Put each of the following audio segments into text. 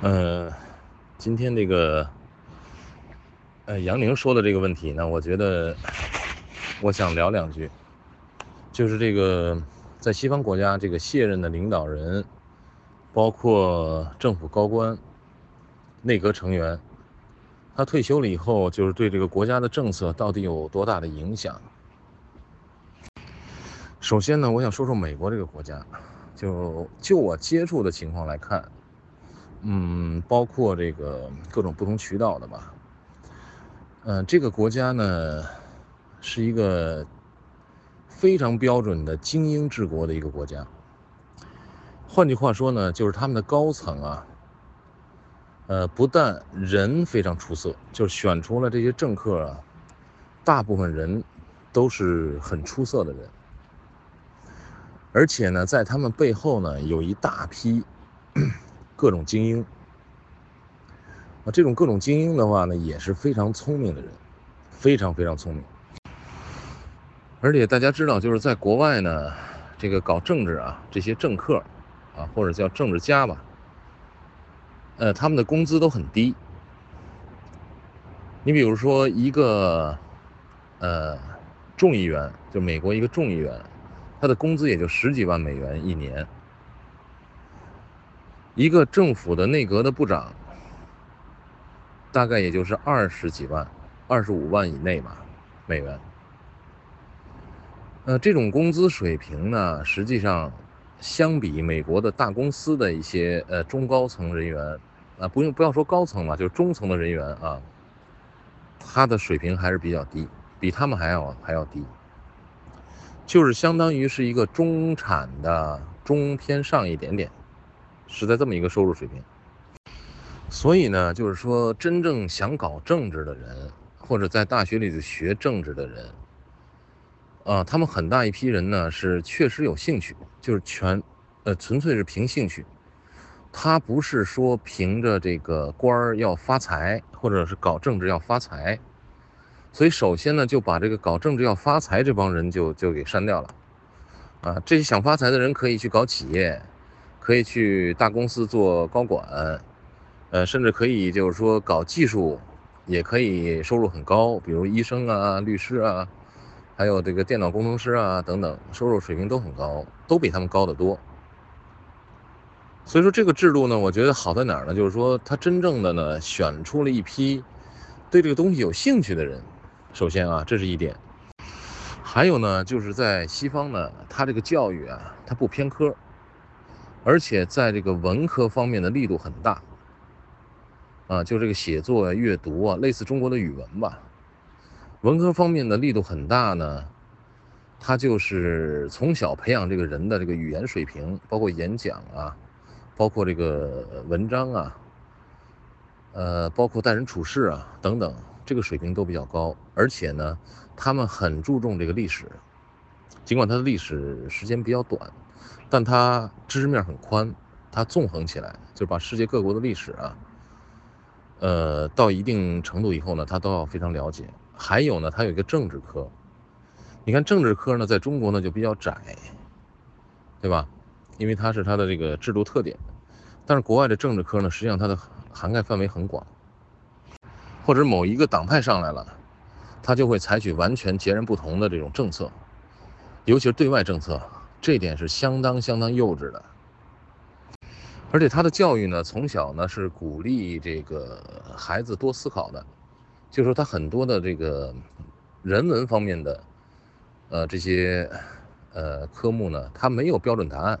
呃，今天这个，呃，杨宁说的这个问题呢，我觉得我想聊两句，就是这个在西方国家，这个卸任的领导人，包括政府高官、内阁成员，他退休了以后，就是对这个国家的政策到底有多大的影响？首先呢，我想说说美国这个国家，就就我接触的情况来看，嗯，包括这个各种不同渠道的吧，嗯，这个国家呢是一个非常标准的精英治国的一个国家。换句话说呢，就是他们的高层啊，呃，不但人非常出色，就是选出了这些政客啊，大部分人都是很出色的人。而且呢，在他们背后呢，有一大批各种精英啊。这种各种精英的话呢，也是非常聪明的人，非常非常聪明。而且大家知道，就是在国外呢，这个搞政治啊，这些政客啊，或者叫政治家吧，呃，他们的工资都很低。你比如说一个呃众议员，就美国一个众议员。他的工资也就十几万美元一年，一个政府的内阁的部长，大概也就是二十几万、二十五万以内吧，美元。呃，这种工资水平呢，实际上相比美国的大公司的一些呃中高层人员，啊，不用不要说高层了，就是中层的人员啊，他的水平还是比较低，比他们还要还要低。就是相当于是一个中产的中偏上一点点，是在这么一个收入水平。所以呢，就是说真正想搞政治的人，或者在大学里头学政治的人，啊，他们很大一批人呢是确实有兴趣，就是全，呃，纯粹是凭兴趣。他不是说凭着这个官儿要发财，或者是搞政治要发财。所以，首先呢，就把这个搞政治要发财这帮人就就给删掉了，啊，这些想发财的人可以去搞企业，可以去大公司做高管，呃，甚至可以就是说搞技术，也可以收入很高，比如医生啊、律师啊，还有这个电脑工程师啊等等，收入水平都很高，都比他们高得多。所以说这个制度呢，我觉得好在哪儿呢？就是说他真正的呢，选出了一批对这个东西有兴趣的人。首先啊，这是一点。还有呢，就是在西方呢，它这个教育啊，它不偏科，而且在这个文科方面的力度很大。啊，就这个写作啊、阅读啊，类似中国的语文吧。文科方面的力度很大呢，它就是从小培养这个人的这个语言水平，包括演讲啊，包括这个文章啊，呃，包括待人处事啊等等。这个水平都比较高，而且呢，他们很注重这个历史，尽管它的历史时间比较短，但它知识面很宽，它纵横起来，就是把世界各国的历史啊，呃，到一定程度以后呢，他都要非常了解。还有呢，它有一个政治科，你看政治科呢，在中国呢就比较窄，对吧？因为它是它的这个制度特点，但是国外的政治科呢，实际上它的涵盖范围很广。或者某一个党派上来了，他就会采取完全截然不同的这种政策，尤其是对外政策，这点是相当相当幼稚的。而且他的教育呢，从小呢是鼓励这个孩子多思考的，就说他很多的这个人文方面的，呃这些呃科目呢，他没有标准答案。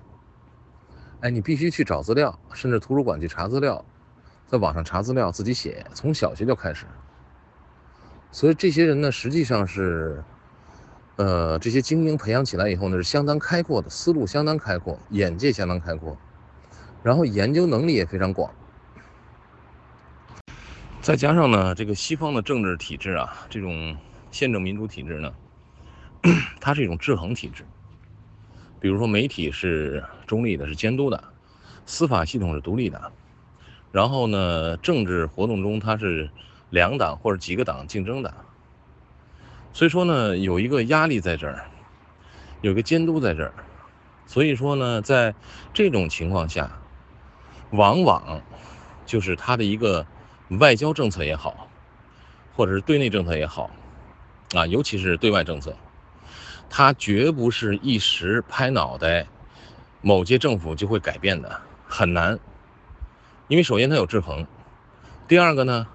哎，你必须去找资料，甚至图书馆去查资料。在网上查资料，自己写，从小学就开始。所以这些人呢，实际上是，呃，这些精英培养起来以后呢，是相当开阔的，思路相当开阔，眼界相当开阔，然后研究能力也非常广。再加上呢，这个西方的政治体制啊，这种宪政民主体制呢，它是一种制衡体制。比如说，媒体是中立的，是监督的；司法系统是独立的。然后呢，政治活动中它是两党或者几个党竞争的，所以说呢，有一个压力在这儿，有个监督在这儿，所以说呢，在这种情况下，往往就是他的一个外交政策也好，或者是对内政策也好，啊，尤其是对外政策，他绝不是一时拍脑袋，某届政府就会改变的，很难。因为首先他有制衡，第二个呢，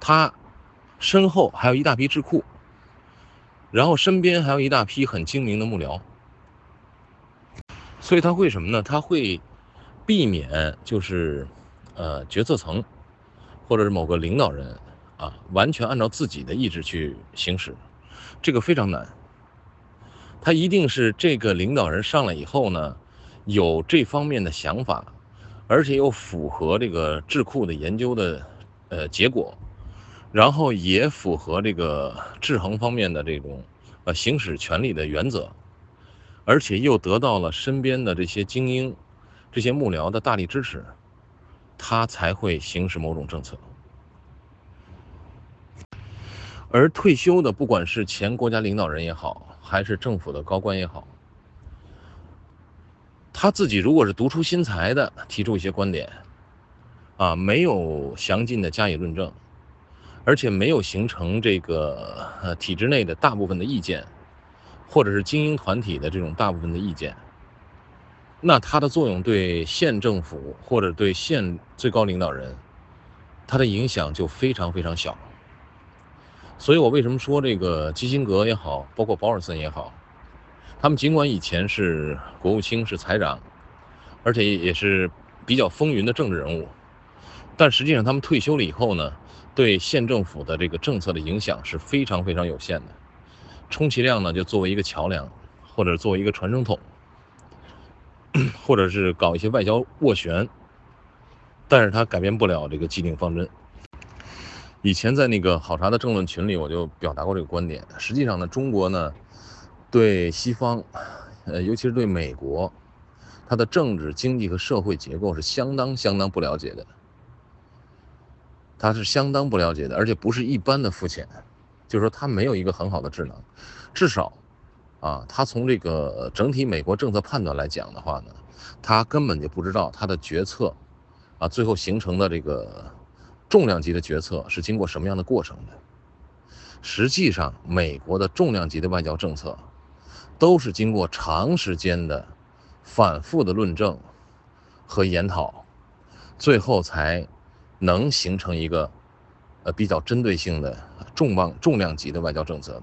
他身后还有一大批智库，然后身边还有一大批很精明的幕僚，所以他会什么呢？他会避免就是。呃，决策层，或者是某个领导人，啊，完全按照自己的意志去行使，这个非常难。他一定是这个领导人上来以后呢，有这方面的想法，而且又符合这个智库的研究的呃结果，然后也符合这个制衡方面的这种呃行使权力的原则，而且又得到了身边的这些精英、这些幕僚的大力支持。他才会行使某种政策，而退休的，不管是前国家领导人也好，还是政府的高官也好，他自己如果是独出心裁的提出一些观点，啊，没有详尽的加以论证，而且没有形成这个体制内的大部分的意见，或者是精英团体的这种大部分的意见。那它的作用对县政府或者对县最高领导人，它的影响就非常非常小。所以我为什么说这个基辛格也好，包括保尔森也好，他们尽管以前是国务卿、是财长，而且也是比较风云的政治人物，但实际上他们退休了以后呢，对县政府的这个政策的影响是非常非常有限的，充其量呢就作为一个桥梁，或者作为一个传声筒。或者是搞一些外交斡旋，但是他改变不了这个既定方针。以前在那个好茶的政论群里，我就表达过这个观点。实际上呢，中国呢，对西方，呃，尤其是对美国，它的政治、经济和社会结构是相当相当不了解的。他是相当不了解的，而且不是一般的肤浅，就是说他没有一个很好的智能，至少。啊，他从这个整体美国政策判断来讲的话呢，他根本就不知道他的决策，啊，最后形成的这个重量级的决策是经过什么样的过程的。实际上，美国的重量级的外交政策，都是经过长时间的反复的论证和研讨，最后才能形成一个呃比较针对性的重磅重量级的外交政策的。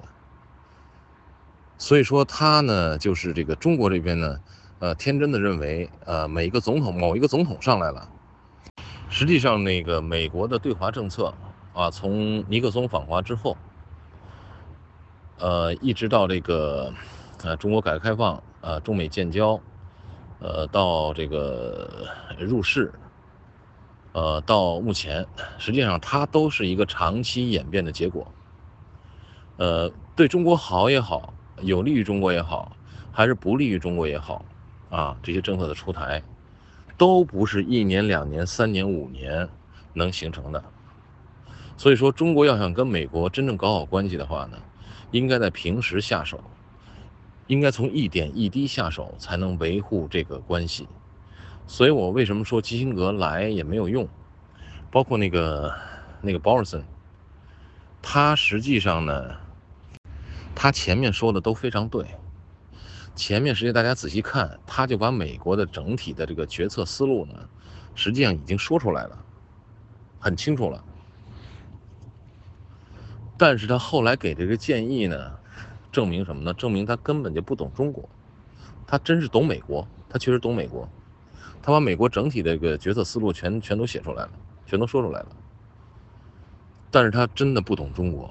所以说他呢，就是这个中国这边呢，呃，天真的认为，呃，每一个总统某一个总统上来了，实际上那个美国的对华政策啊，从尼克松访华之后，呃，一直到这个呃中国改革开放，呃中美建交，呃到这个入世，呃到目前，实际上它都是一个长期演变的结果，呃，对中国好也好。有利于中国也好，还是不利于中国也好，啊，这些政策的出台，都不是一年、两年、三年、五年能形成的。所以说，中国要想跟美国真正搞好关系的话呢，应该在平时下手，应该从一点一滴下手，才能维护这个关系。所以我为什么说基辛格来也没有用？包括那个那个鲍尔森，他实际上呢。他前面说的都非常对，前面实际大家仔细看，他就把美国的整体的这个决策思路呢，实际上已经说出来了，很清楚了。但是他后来给这个建议呢，证明什么呢？证明他根本就不懂中国，他真是懂美国，他确实懂美国，他把美国整体的这个决策思路全全都写出来了，全都说出来了。但是他真的不懂中国。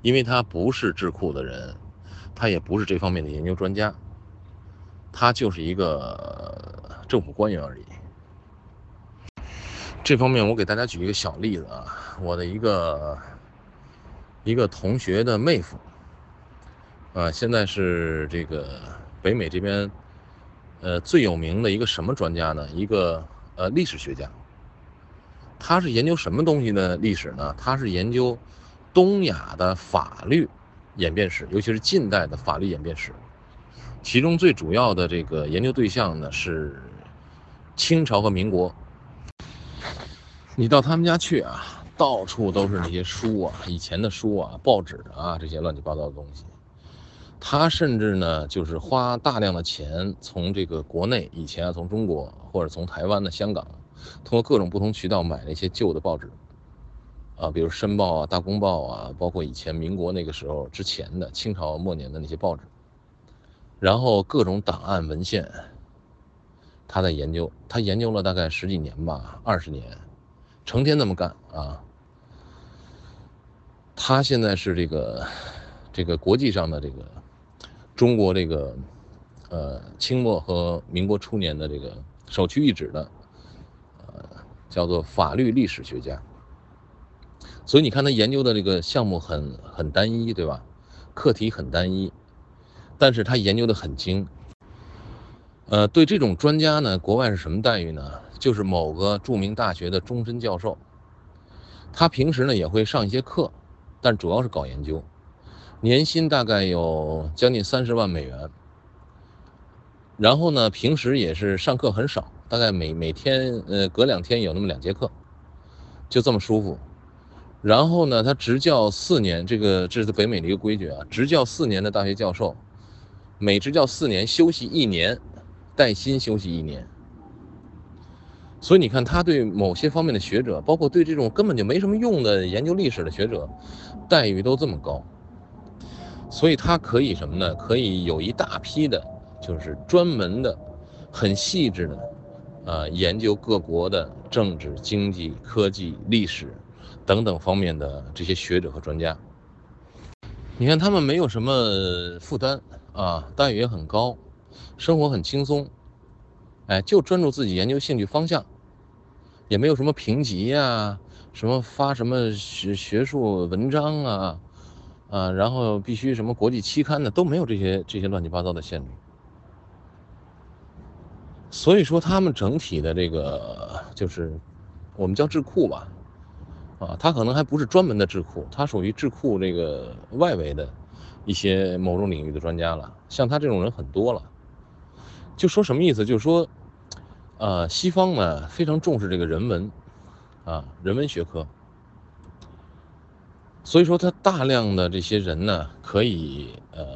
因为他不是智库的人，他也不是这方面的研究专家，他就是一个政府官员而已。这方面我给大家举一个小例子啊，我的一个一个同学的妹夫，啊，现在是这个北美这边呃最有名的一个什么专家呢？一个呃历史学家。他是研究什么东西的历史呢？他是研究。东亚的法律演变史，尤其是近代的法律演变史，其中最主要的这个研究对象呢是清朝和民国。你到他们家去啊，到处都是那些书啊，以前的书啊、报纸啊，这些乱七八糟的东西。他甚至呢，就是花大量的钱从这个国内，以前啊从中国或者从台湾的香港，通过各种不同渠道买那些旧的报纸，啊，比如《申报》啊、《大公报》啊，包括以前民国那个时候之前的清朝末年的那些报纸，然后各种档案文献，他在研究，他研究了大概十几年吧，二十年，成天那么干啊。他现在是这个这个国际上的这个。中国这个，呃，清末和民国初年的这个首屈一指的，呃，叫做法律历史学家。所以你看他研究的这个项目很很单一，对吧？课题很单一，但是他研究的很精。呃，对这种专家呢，国外是什么待遇呢？就是某个著名大学的终身教授，他平时呢也会上一些课，但主要是搞研究。年薪大概有将近三十万美元，然后呢，平时也是上课很少，大概每每天呃隔两天有那么两节课，就这么舒服。然后呢，他执教四年，这个这是北美的一个规矩啊，执教四年的大学教授，每执教四年休息一年，带薪休息一年。所以你看，他对某些方面的学者，包括对这种根本就没什么用的研究历史的学者，待遇都这么高。所以他可以什么呢？可以有一大批的，就是专门的、很细致的，啊，研究各国的政治、经济、科技、历史等等方面的这些学者和专家。你看他们没有什么负担啊，待遇也很高，生活很轻松，哎，就专注自己研究兴趣方向，也没有什么评级呀，什么发什么学学术文章啊。啊，然后必须什么国际期刊的都没有这些这些乱七八糟的限制，所以说他们整体的这个就是我们叫智库吧，啊，他可能还不是专门的智库，他属于智库这个外围的一些某种领域的专家了。像他这种人很多了，就说什么意思？就是说，呃，西方呢非常重视这个人文，啊，人文学科。所以说，他大量的这些人呢，可以，呃，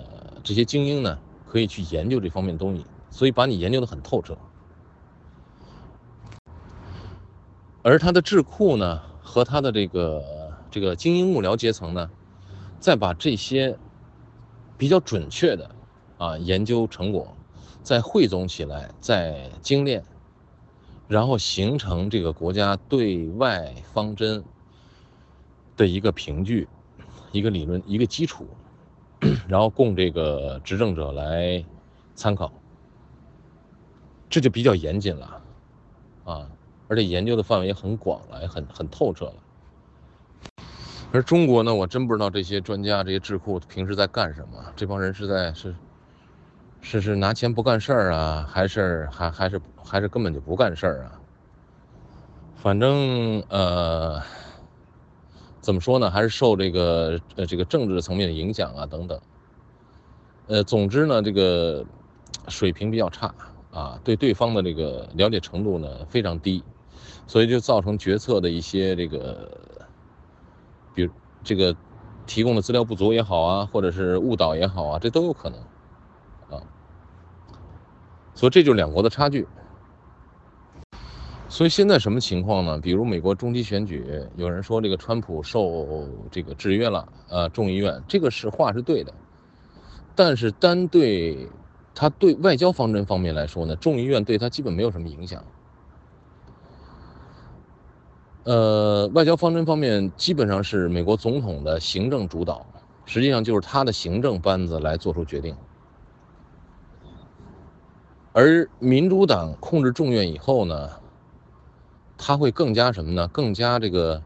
这些精英呢，可以去研究这方面东西，所以把你研究的很透彻。而他的智库呢，和他的这个这个精英幕僚阶层呢，再把这些比较准确的啊研究成果，再汇总起来，再精炼，然后形成这个国家对外方针。的一个凭据，一个理论，一个基础，然后供这个执政者来参考，这就比较严谨了，啊，而且研究的范围也很广了，也很很透彻了。而中国呢，我真不知道这些专家、这些智库平时在干什么，这帮人是在是是是拿钱不干事儿啊，还是还还是还是根本就不干事儿啊？反正呃。怎么说呢？还是受这个呃这个政治层面的影响啊等等。呃，总之呢，这个水平比较差啊，对对方的这个了解程度呢非常低，所以就造成决策的一些这个，比如这个提供的资料不足也好啊，或者是误导也好啊，这都有可能啊。所以这就是两国的差距。所以现在什么情况呢？比如美国中期选举，有人说这个川普受这个制约了，呃，众议院这个是话是对的，但是单对他对外交方针方面来说呢，众议院对他基本没有什么影响。呃，外交方针方面基本上是美国总统的行政主导，实际上就是他的行政班子来做出决定，而民主党控制众院以后呢？他会更加什么呢？更加这个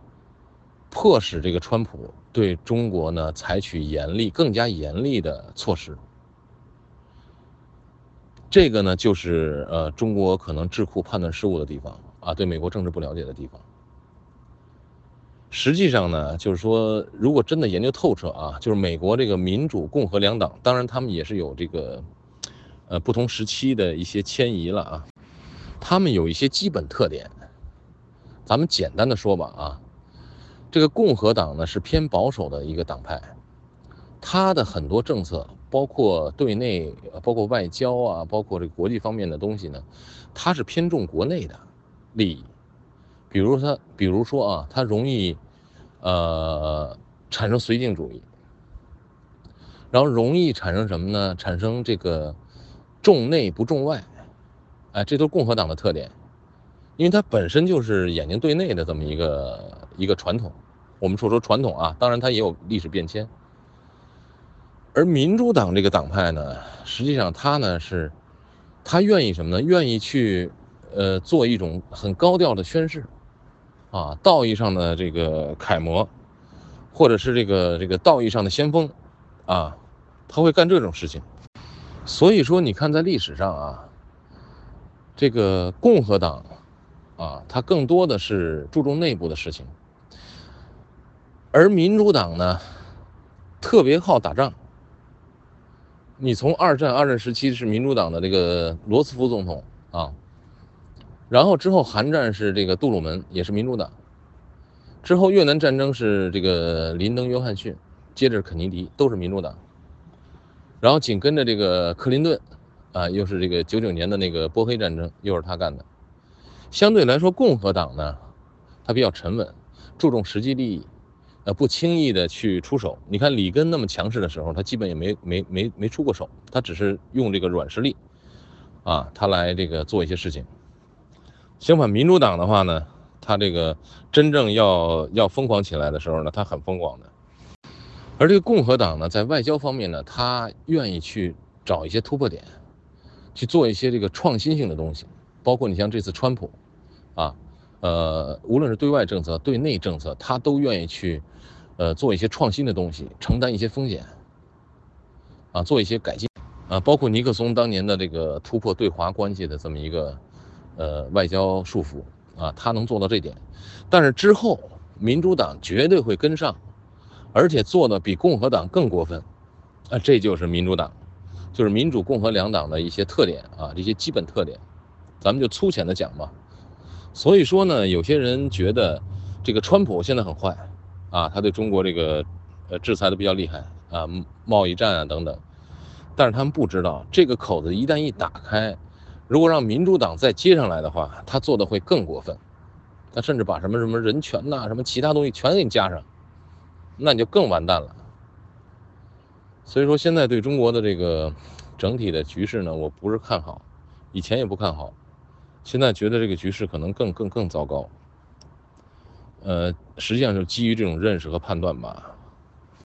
迫使这个川普对中国呢采取严厉、更加严厉的措施。这个呢，就是呃，中国可能智库判断失误的地方啊，对美国政治不了解的地方。实际上呢，就是说，如果真的研究透彻啊，就是美国这个民主、共和两党，当然他们也是有这个呃不同时期的一些迁移了啊，他们有一些基本特点。咱们简单的说吧啊，这个共和党呢是偏保守的一个党派，他的很多政策，包括对内、包括外交啊，包括这国际方面的东西呢，他是偏重国内的利益。比如他，比如说啊，他容易呃产生绥靖主义，然后容易产生什么呢？产生这个重内不重外，哎，这都是共和党的特点。因为它本身就是眼睛对内的这么一个一个传统，我们说说传统啊，当然它也有历史变迁。而民主党这个党派呢，实际上它呢是，他愿意什么呢？愿意去呃做一种很高调的宣誓，啊，道义上的这个楷模，或者是这个这个道义上的先锋，啊，他会干这种事情。所以说，你看在历史上啊，这个共和党。啊，他更多的是注重内部的事情，而民主党呢，特别好打仗。你从二战，二战时期是民主党的这个罗斯福总统啊，然后之后韩战是这个杜鲁门，也是民主党，之后越南战争是这个林登·约翰逊，接着肯尼迪都是民主党，然后紧跟着这个克林顿，啊，又是这个九九年的那个波黑战争，又是他干的。相对来说，共和党呢，他比较沉稳，注重实际利益，呃，不轻易的去出手。你看里根那么强势的时候，他基本也没没没没出过手，他只是用这个软实力，啊，他来这个做一些事情。相反，民主党的话呢，他这个真正要要疯狂起来的时候呢，他很疯狂的。而这个共和党呢，在外交方面呢，他愿意去找一些突破点，去做一些这个创新性的东西。包括你像这次川普，啊，呃，无论是对外政策、对内政策，他都愿意去，呃，做一些创新的东西，承担一些风险，啊，做一些改进，啊，包括尼克松当年的这个突破对华关系的这么一个，呃，外交束缚，啊，他能做到这点，但是之后民主党绝对会跟上，而且做的比共和党更过分，啊，这就是民主党，就是民主共和两党的一些特点啊，这些基本特点。咱们就粗浅的讲吧，所以说呢，有些人觉得这个川普现在很坏，啊，他对中国这个呃制裁的比较厉害啊，贸易战啊等等，但是他们不知道这个口子一旦一打开，如果让民主党再接上来的话，他做的会更过分，他甚至把什么什么人权呐，什么其他东西全给你加上，那你就更完蛋了。所以说现在对中国的这个整体的局势呢，我不是看好，以前也不看好。现在觉得这个局势可能更更更糟糕，呃，实际上就基于这种认识和判断吧。